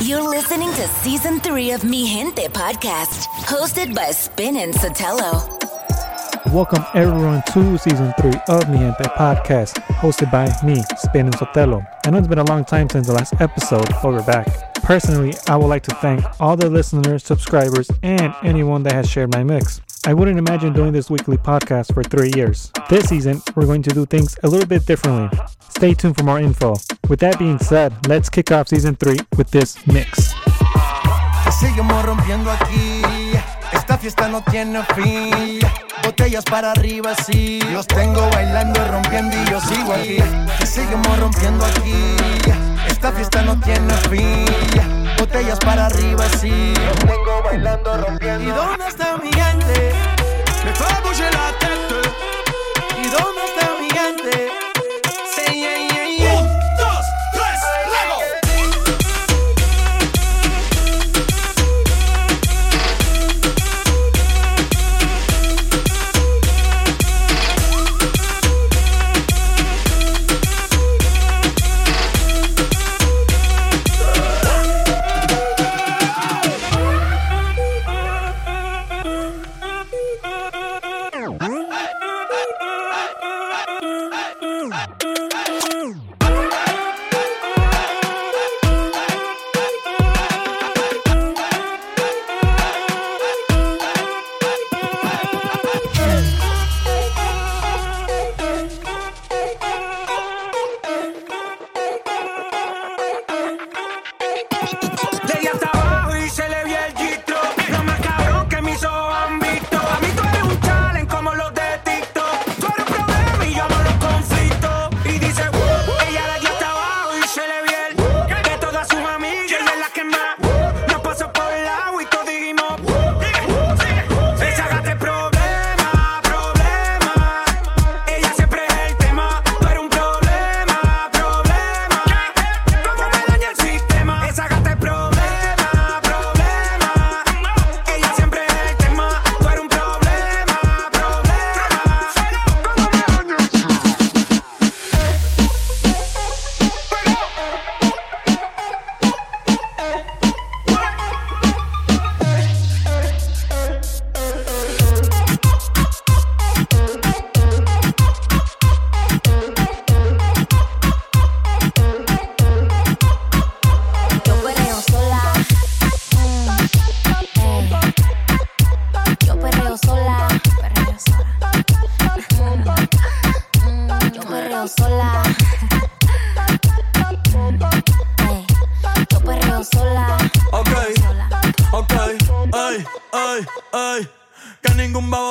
You're listening to season three of Mi Gente podcast, hosted by Spin and Sotelo. Welcome everyone to season three of Mi Gente podcast, hosted by me, Spin and Sotelo. I know it's been a long time since the last episode, but we're back. Personally, I would like to thank all the listeners, subscribers, and anyone that has shared my mix. I wouldn't imagine doing this weekly podcast for three years. This season, we're going to do things a little bit differently. Stay tuned for more info. With that being said, let's kick off season three with this mix. Seguimos rompiendo aquí. Esta fiesta no tiene fin. Botellas para arriba, sí. Los tengo bailando, rompiendo y yo sigo aquí. Seguimos rompiendo aquí. Esta fiesta no tiene fin. Botellas para arriba, sí. Los tengo bailando, rompiendo. ¿Y dónde está mi bouger la tête. De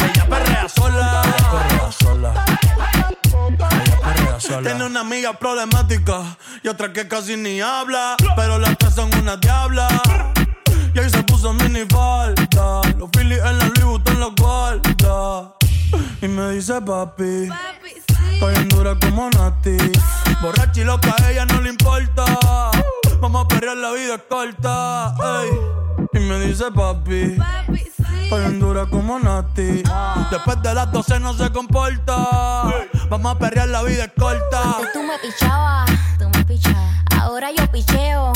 Ella perrea sola. ella sola. Tiene una amiga problemática y otra que casi ni habla. Pero las tres son una diabla. Y ahí se puso mini falta. Los Phillies en la Louis Vuitton los guarda. Y me dice papi. En dura como Nati. Borracha y loca, a ella no le importa. Vamos a perrear, la vida es corta. ey. Y me dice papi. Estoy en dura como Nati. Después de las 12 no se comporta. Vamos a perrear, la vida es corta. Antes tú me pichabas. Tú me pichabas. Ahora yo picheo.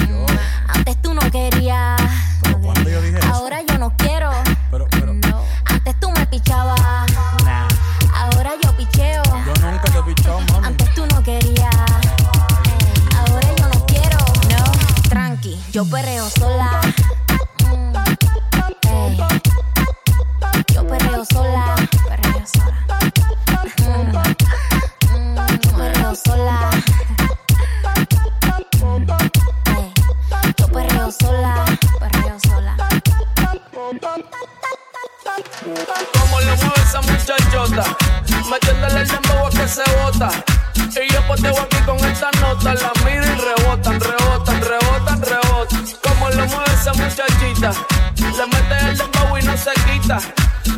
Mm, Antes tú no querías. Mm. Yo mm. Mm. perreo sola. Yo perreo sola. Perreo sola. Perreo sola. Yo perreo sola. Perreo sola. Como lo mueve esa muchachota, metiéndole el dembow que se bota. Y yo poteo aquí con esta nota, la miro y rebotan, rebotan, rebotan. Mueve esa muchachita, le mete el dembow y no se quita.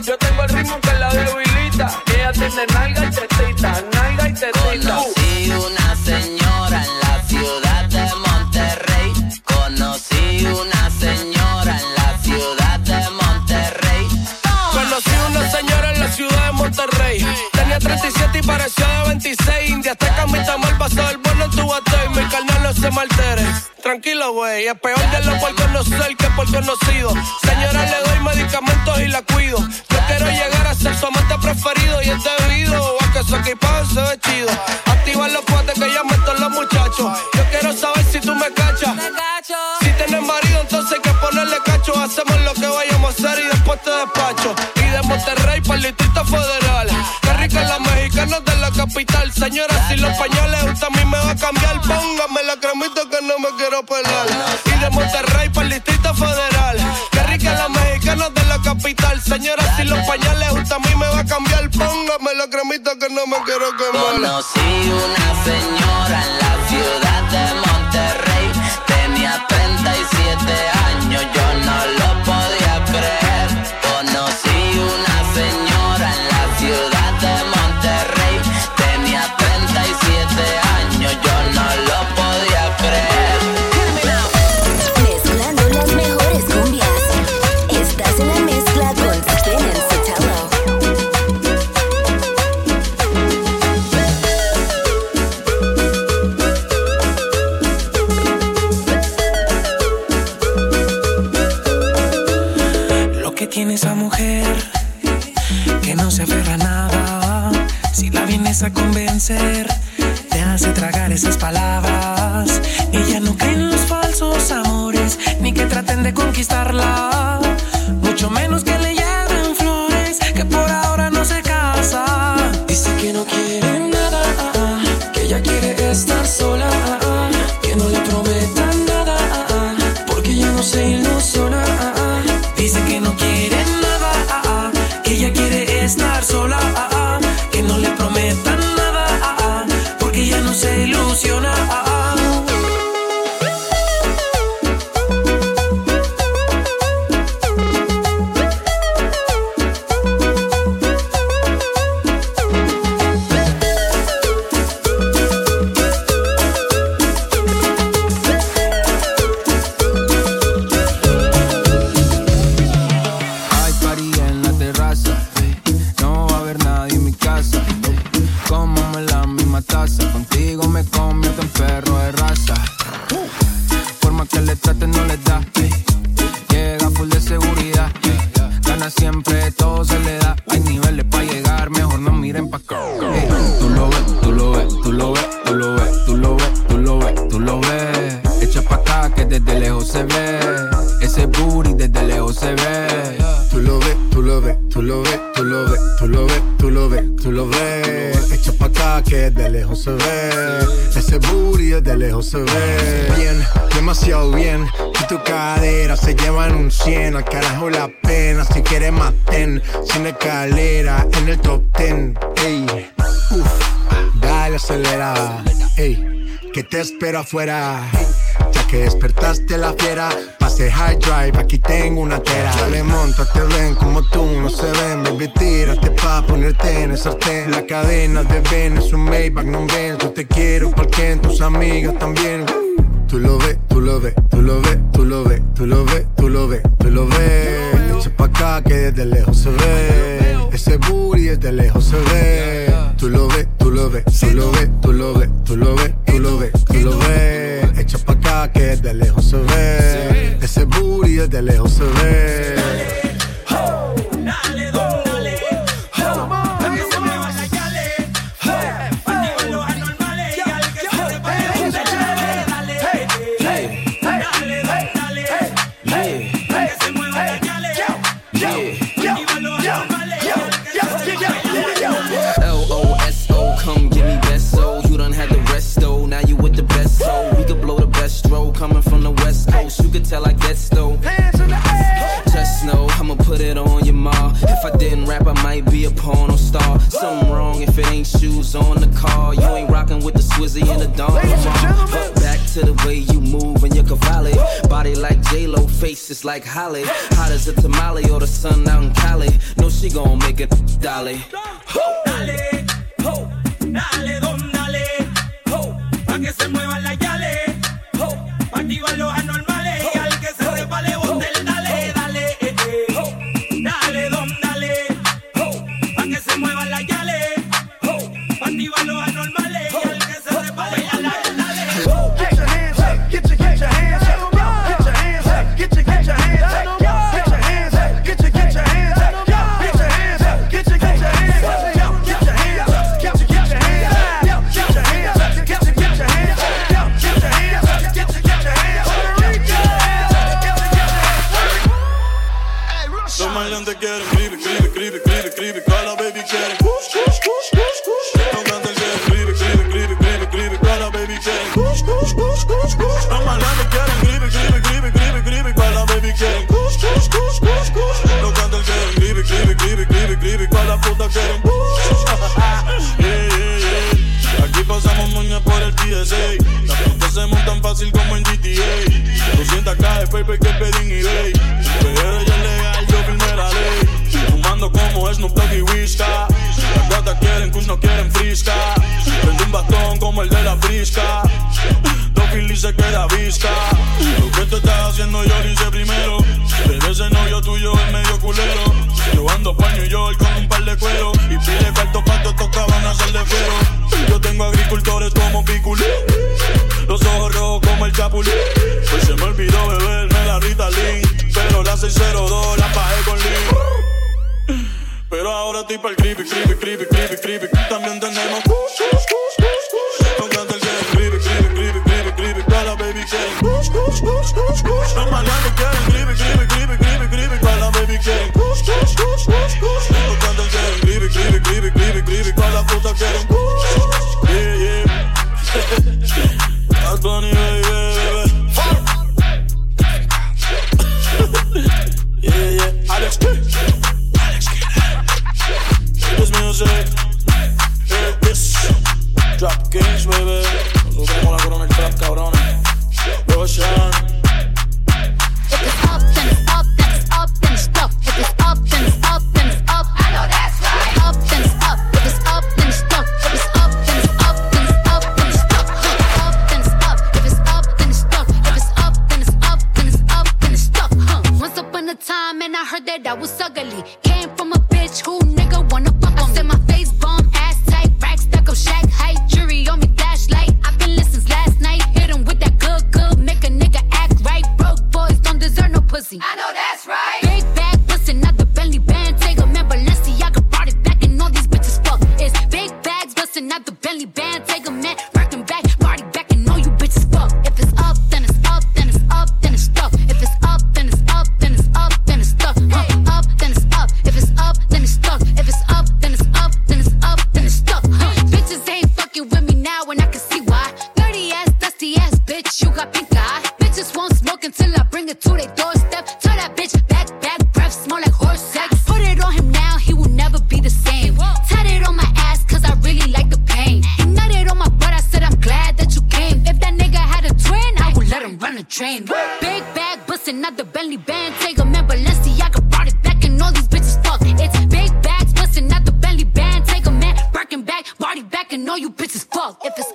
Yo tengo el ritmo que la debilita. Ella tiene nalga y tetita, nalga y tetita. Conocí una señora en la ciudad de Monterrey. Conocí una señora en la ciudad de Monterrey. Conocí una señora en la ciudad de Monterrey. Tenía 37 y parecía de 26. India hasta camita Tranquilo, güey. Es peor de lo por conocer que por conocido. Señora, le doy medicamentos y la cuido. Yo quiero llegar a ser su amante preferido y es debido a que su equipaje se ve chido. Activar los cuates que ya meto los muchachos. Yo quiero saber si tú me cachas. Si tienes marido, entonces hay que ponerle cacho. Hacemos lo que vayamos a hacer y después te despacho. Y de Monterrey para el Distrito Federal. Qué rica la mexicana de la capital. Señora, si los pañales usted a mí me va a cambiar, póngame la cremita Conocí una señora Tiene esa mujer que no se aferra a nada. Si la vienes a convencer, te hace tragar esas palabras. Ella no cree en los falsos amores, ni que traten de conquistarla. Mucho menos que se ve. Bien, demasiado bien. Y tu cadera se llevan un 100. Al carajo la pena. Si quieres maten. Sin escalera en el top 10. Ey, uff, dale acelera. Ey, que te espero afuera. Ya que despertaste la fiera, pase high drive, aquí tengo una tera. Dale, monta, te ven como tú, no se ven, baby, tírate pa' ponerte en el sartén. La cadena de Ben es un Maybach, no ven, yo te quiero, porque en tus amigas también. Tú lo ves, tú lo ves, tú lo ves, tú lo ves, tú lo ves, tú lo ves, tú lo ves. Echa pa' acá que desde lejos se ve. Ese booty desde lejos se ve. Tú lo ves, tú lo ves, tú lo ves, tú lo ves, tú lo ves, tú lo ves, tú lo ves. Que desde lejos se ve. Ese booty desde lejos se ve. Who's on the call? You ain't rocking with the Swizzy and the Dawn. But back to the way you move and your cavalli. Body like J-Lo, face is like Holly. Hot as a tamale or the sun out in Cali. No, she gon' make it dolly. Dale, ho, dale, don, dale, ho, pa' que se la yale, ho, paper que pedí y ley. Pero ella es legal, yo firmé la ley. Fumando como es no y Whisca. Las gatas quieren kush, no quieren frisca. Prende un bastón como el de la frisca. Philly se queda visca. Lo que te estás haciendo yo lo hice primero. Pero ese novio tuyo es medio culero. Yo ando paño y yo con un par de cuero. Y pide cuarto pato, toca van a ser de cuero. Yo tengo agricultores como Piculín. Los ojos rojos como el Chapulín. 602, la bajé con Lee. Pero ahora estoy para el creepy, creepy, creepy, creepy, creepy. También tenemos. I can know you bitches fuck. If it's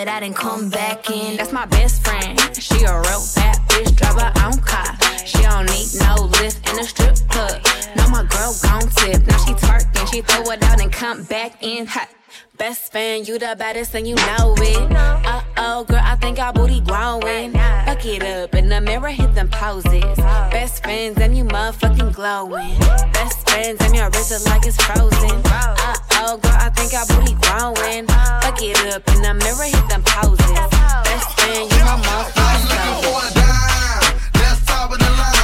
but I didn't come back in. That's my best friend. She a real bad bitch, drive her own car. She don't need no lift in a strip club. Now my girl gon' tip. Now she twerking, she throw it out and come back in hot. Best fan, you the baddest and you know it. Uh oh, girl, I think our booty growing. Fuck it up in the mirror, hit them poses. Best friends and you motherfucking glowing. Best friends and your wrist is like it's frozen. Uh oh, girl, I think our booty growing. Fuck it up in the mirror, hit them poses. Best friend, you my motherfucking glowing. That's top of the line.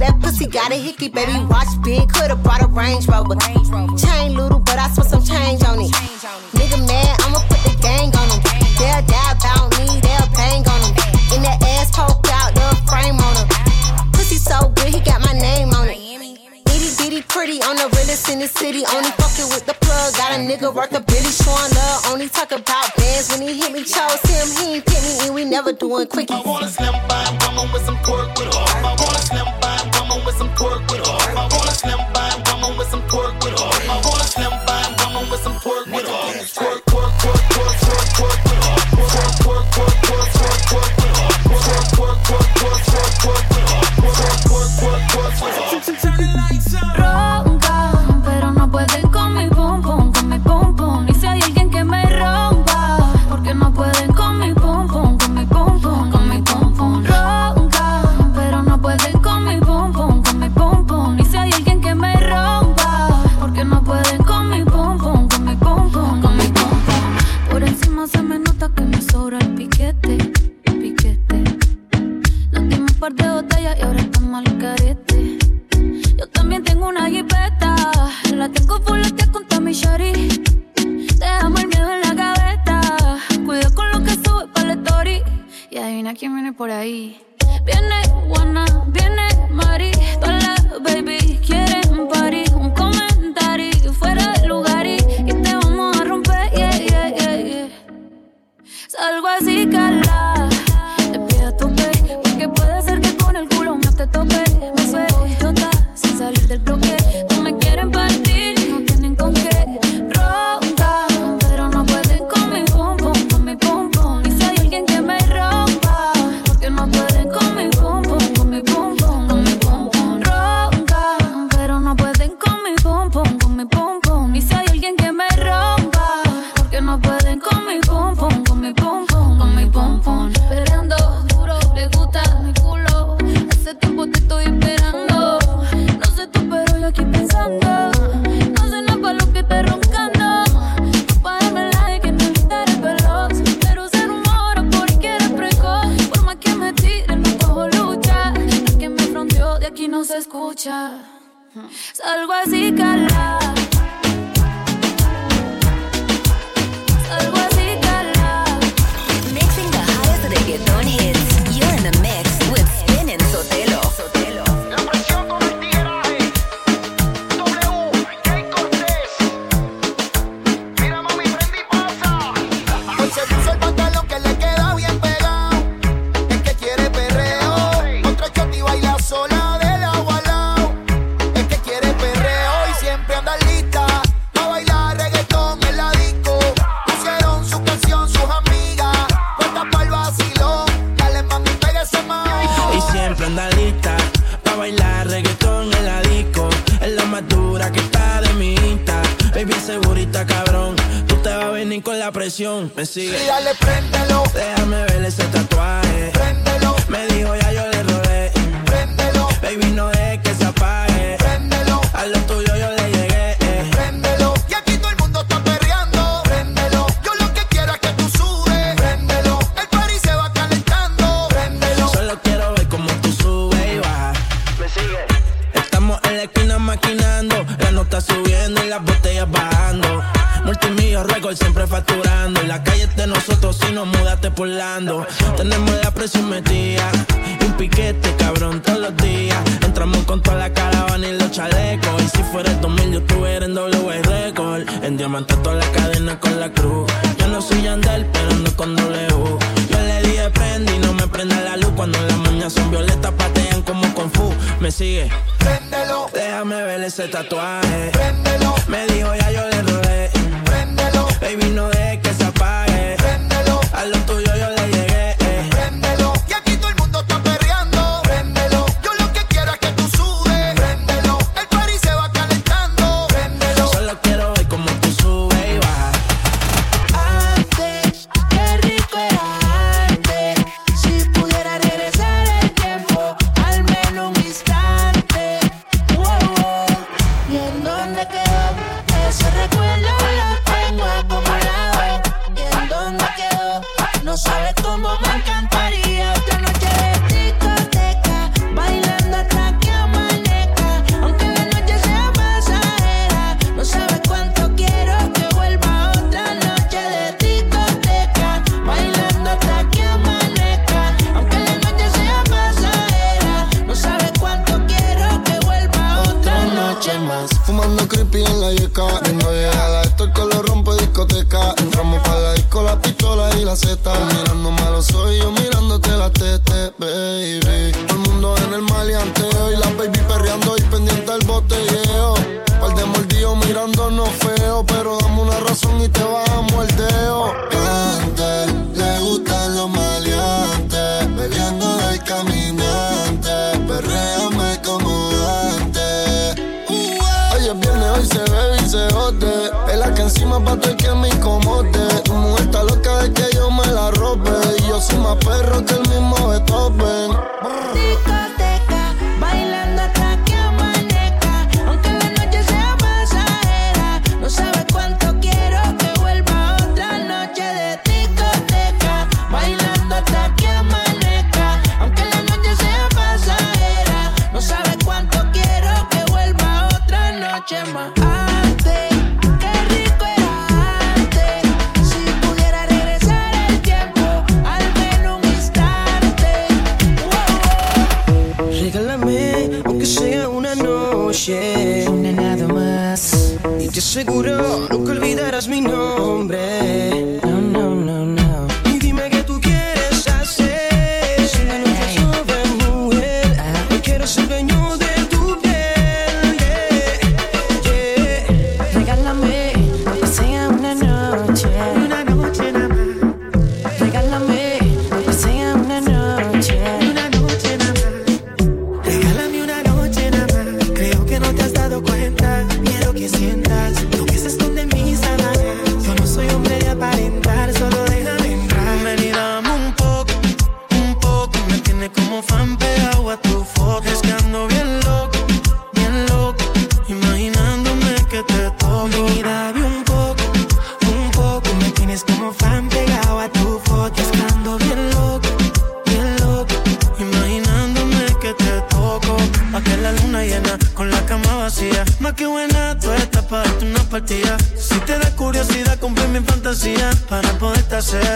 that pussy got a hickey, baby. Watch big, could've brought a Range Rover. Chain little, but I spent some change on it. Nigga mad, I'ma put the gang on him. They'll die about me, they'll bang on him. In the ass poke out, the frame on him. Pussy so good, he got my name on it pretty on the realest in the city. Only fucking with the plug. Got a nigga worth a Billy showing love. Only talk about bands when he hit me. Chose him, he ain't pick me, and we never doing quickie. I wanna slam by, coming with some See. Hacer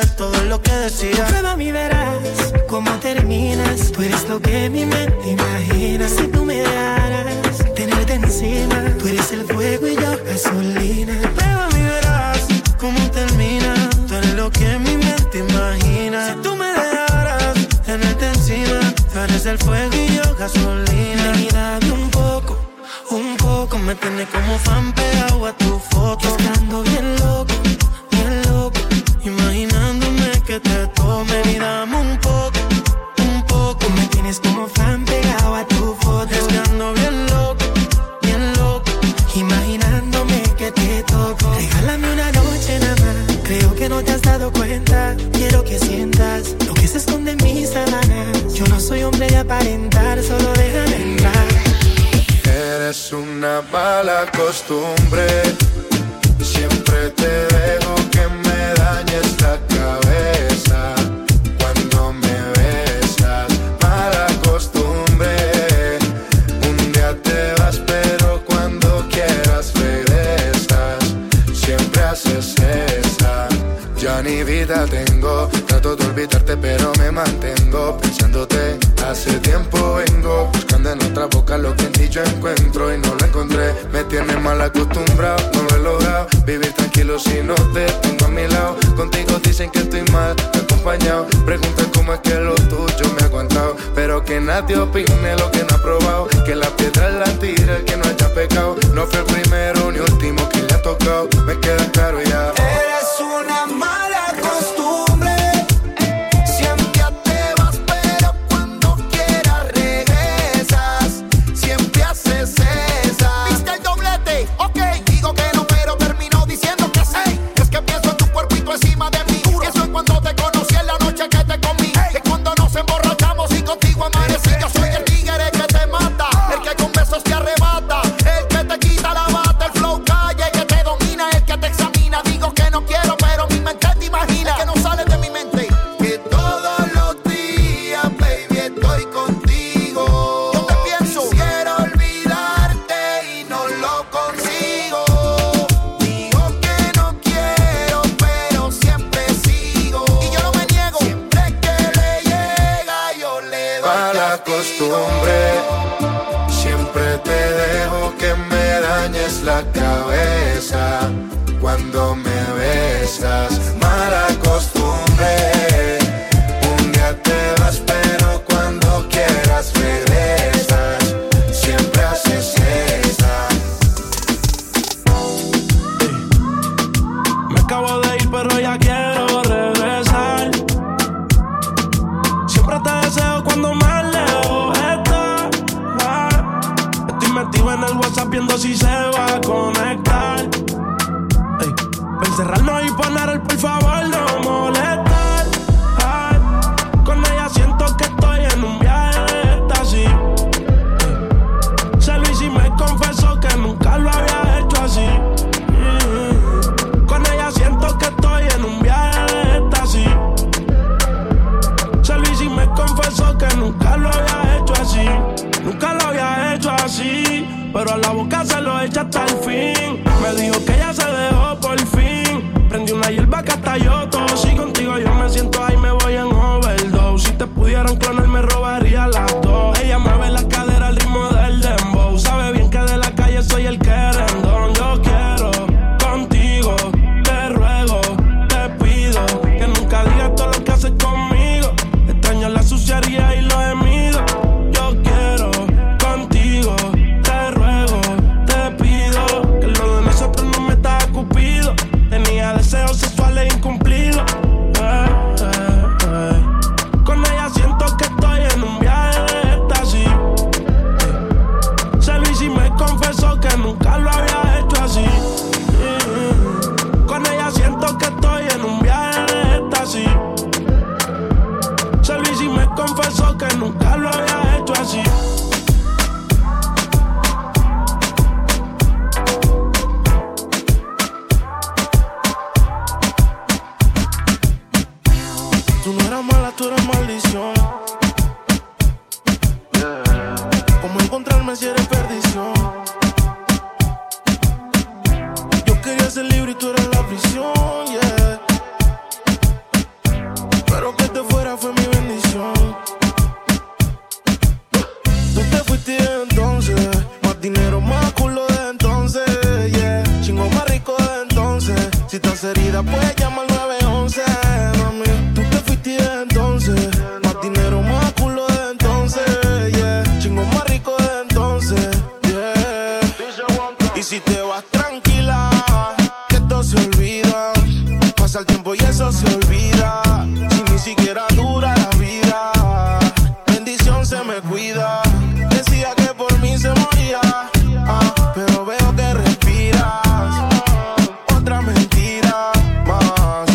costumbre. Siempre te dejo que me dañes la cabeza cuando me besas. si te vas tranquila, que esto se olvida. Pasa el tiempo y eso se olvida. Si ni siquiera dura la vida, bendición se me cuida. Decía que por mí se moría, ah, pero veo que respiras. Otra mentira más.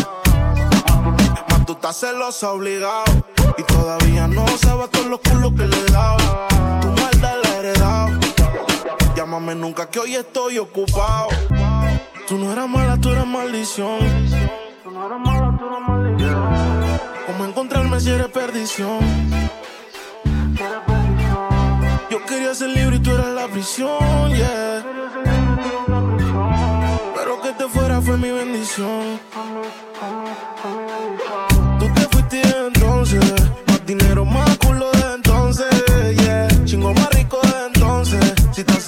Más tú estás celosa obligado nunca, que hoy estoy ocupado. Tú no eras mala, tú eras maldición. Tú no eras mala, tú eras maldición. ¿Cómo encontrarme si eres perdición? Yo quería ser libre y tú eras la prisión. Pero que te fuera fue mi bendición. Tú te fuiste entonces, más dinero, más culo de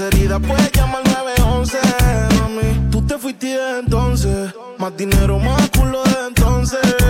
heridas, puedes llamar 911, mami. Tú te fuiste entonces, más dinero, más culo de entonces.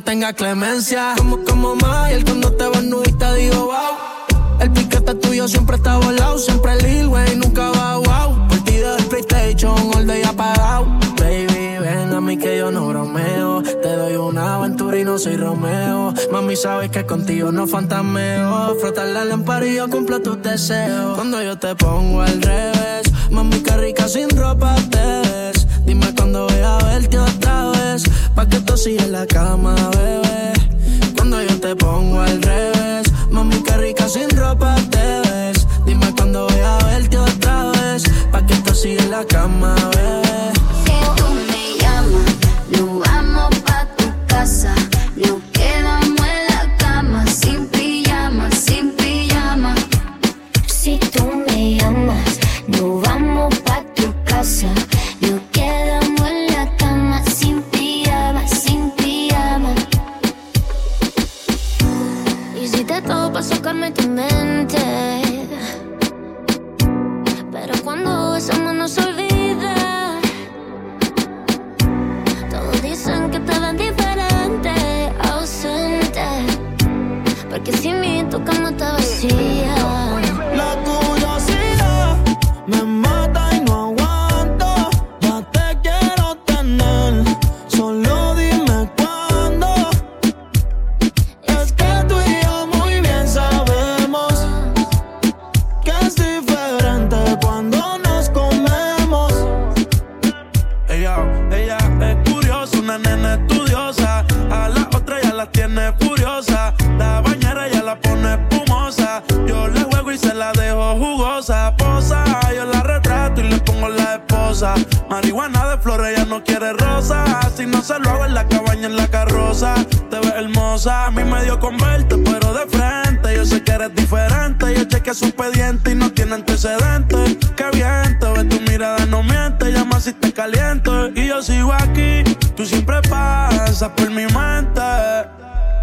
tenga clemencia. Como, como Mayer, cuando te vas nudita, digo wow. El piquete tuyo siempre está volado, siempre el Lil Wayne nunca va wow. Partido del PlayStation, all day apagado. Baby, ven a mí que yo no bromeo. Te doy una aventura y no soy Romeo. Mami, sabes que contigo no fantameo. Frotar la lámpara y yo cumplo tus deseos. Cuando yo te pongo al revés, mami, que rica sin ropa te cama. Esposa. Marihuana de flores, ella no quiere rosa. Si no se lo hago en la cabaña, en la carroza. Te ves hermosa, a mí me dio con verte, pero de frente. Yo sé que eres diferente. Yo chequeé su expediente y no tiene antecedentes. Qué bien, te ves tu mirada, no miente. Llama si te caliento. Y yo sigo aquí, tú siempre pasas por mi mente.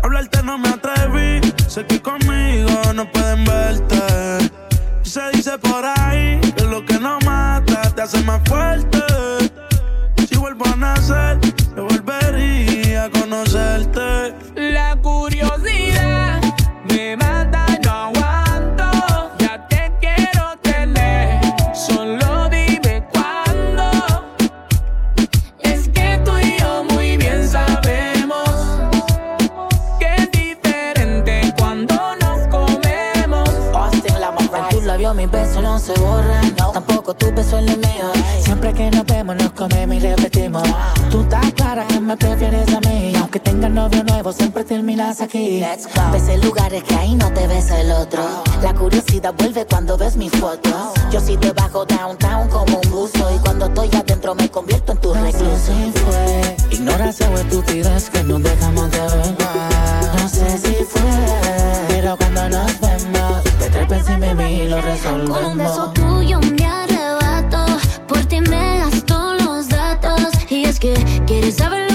Hablarte no me atreví, sé que conmigo no pueden verte. Se dice por ahí hace más fuerte. No se borran Tampoco tu beso en el mío. Siempre que nos vemos nos comemos y repetimos. Tú estás clara que me prefieres a mí. Aunque tengas novio nuevo siempre terminas aquí. Ves en lugares que ahí no te ves el otro. La curiosidad vuelve cuando ves mis fotos. Yo sí te bajo downtown como un buzo. Y cuando estoy adentro me convierto en tu recluso. fue. Ignorancia o estupidez que nos dejamos de ver No sé si fue Pero cuando nos Con un beso tuyo me arrebato. Por ti me gasto los datos. Y es que quieres saber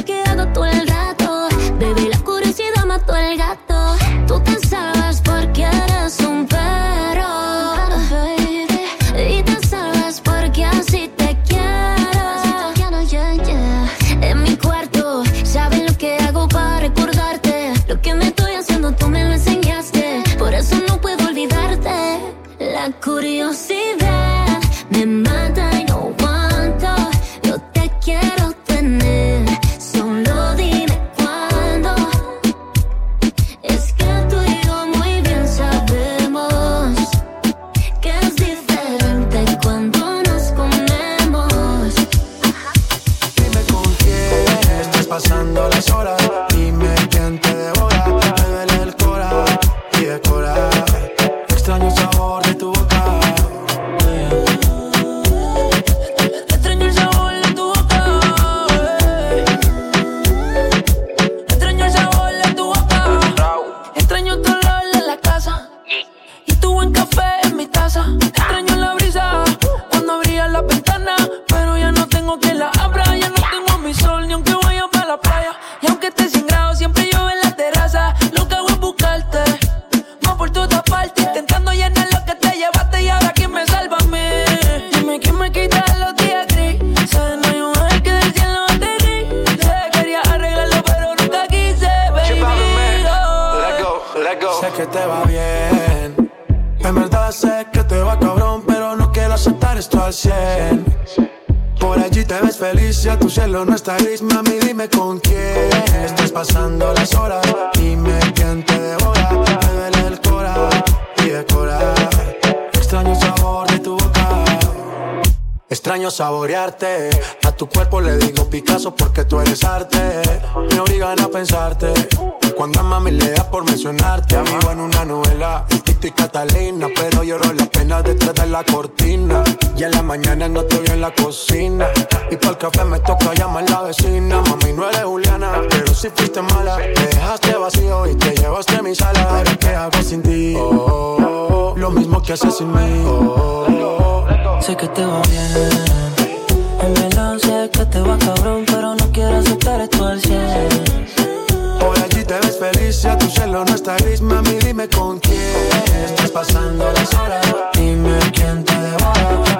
tu cielo no está gris, mami, dime con quién estás pasando las horas. Dime quién te devora, me duele el cora y de cora. Extraño sabor de tu boca. Extraño saborearte, a tu cuerpo le digo Picasso porque tú eres arte. Me obligan a pensarte, cuando a mami le da por mencionarte. Vivo en una novela, el Tito y Catalina, pero lloro la pena detrás de la cortina. Y en la mañana no estoy en la cocina, y para el café me toca llamar la vecina. Mami, no eres Juliana, pero si fuiste mala. Me dejaste vacío y te llevaste mi sala. Ahora qué hago sin ti, Oh, lo mismo que haces sin mí. Oh, Sé que te va bien. En verdad sé que te va cabrón, pero no quiero aceptar esto al 100. Por allí te ves feliz, ya tu cielo no está gris, mami, dime con quién estás pasando las horas. Dime quién te devora,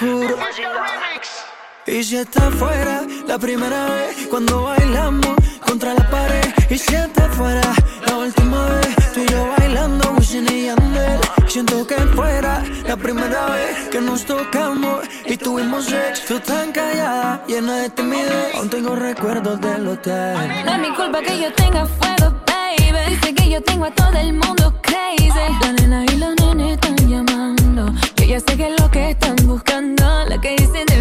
oscuro. Y si está fuera la primera vez cuando bailamos contra la pared. Y si está fuera la última vez, tú y yo bailando, Wisin y Yandel. Siento que fuera la primera vez que nos tocamos y tuvimos sexo tan callada, llena de timidez. Aún tengo recuerdos del hotel. No es mi culpa que yo tenga fuego, baby. Dice que yo tengo a todo el mundo crazy. La nena y los nenes están llamando ya sé que es lo que están buscando, lo que dicen de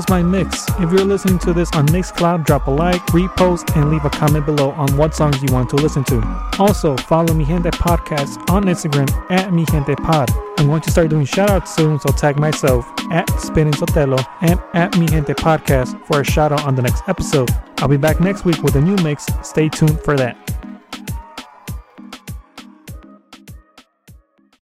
was my mix. If you're listening to this on Mixcloud, drop a like, repost, and leave a comment below on what songs you want to listen to. Also, follow Mi Gente Podcast on Instagram at Mi Gente Pod. I'm going to start doing shoutouts soon, so tag myself at Spinning Sotelo and at Mi Gente Podcast for a shoutout on the next episode. I'll be back next week with a new mix. Stay tuned for that.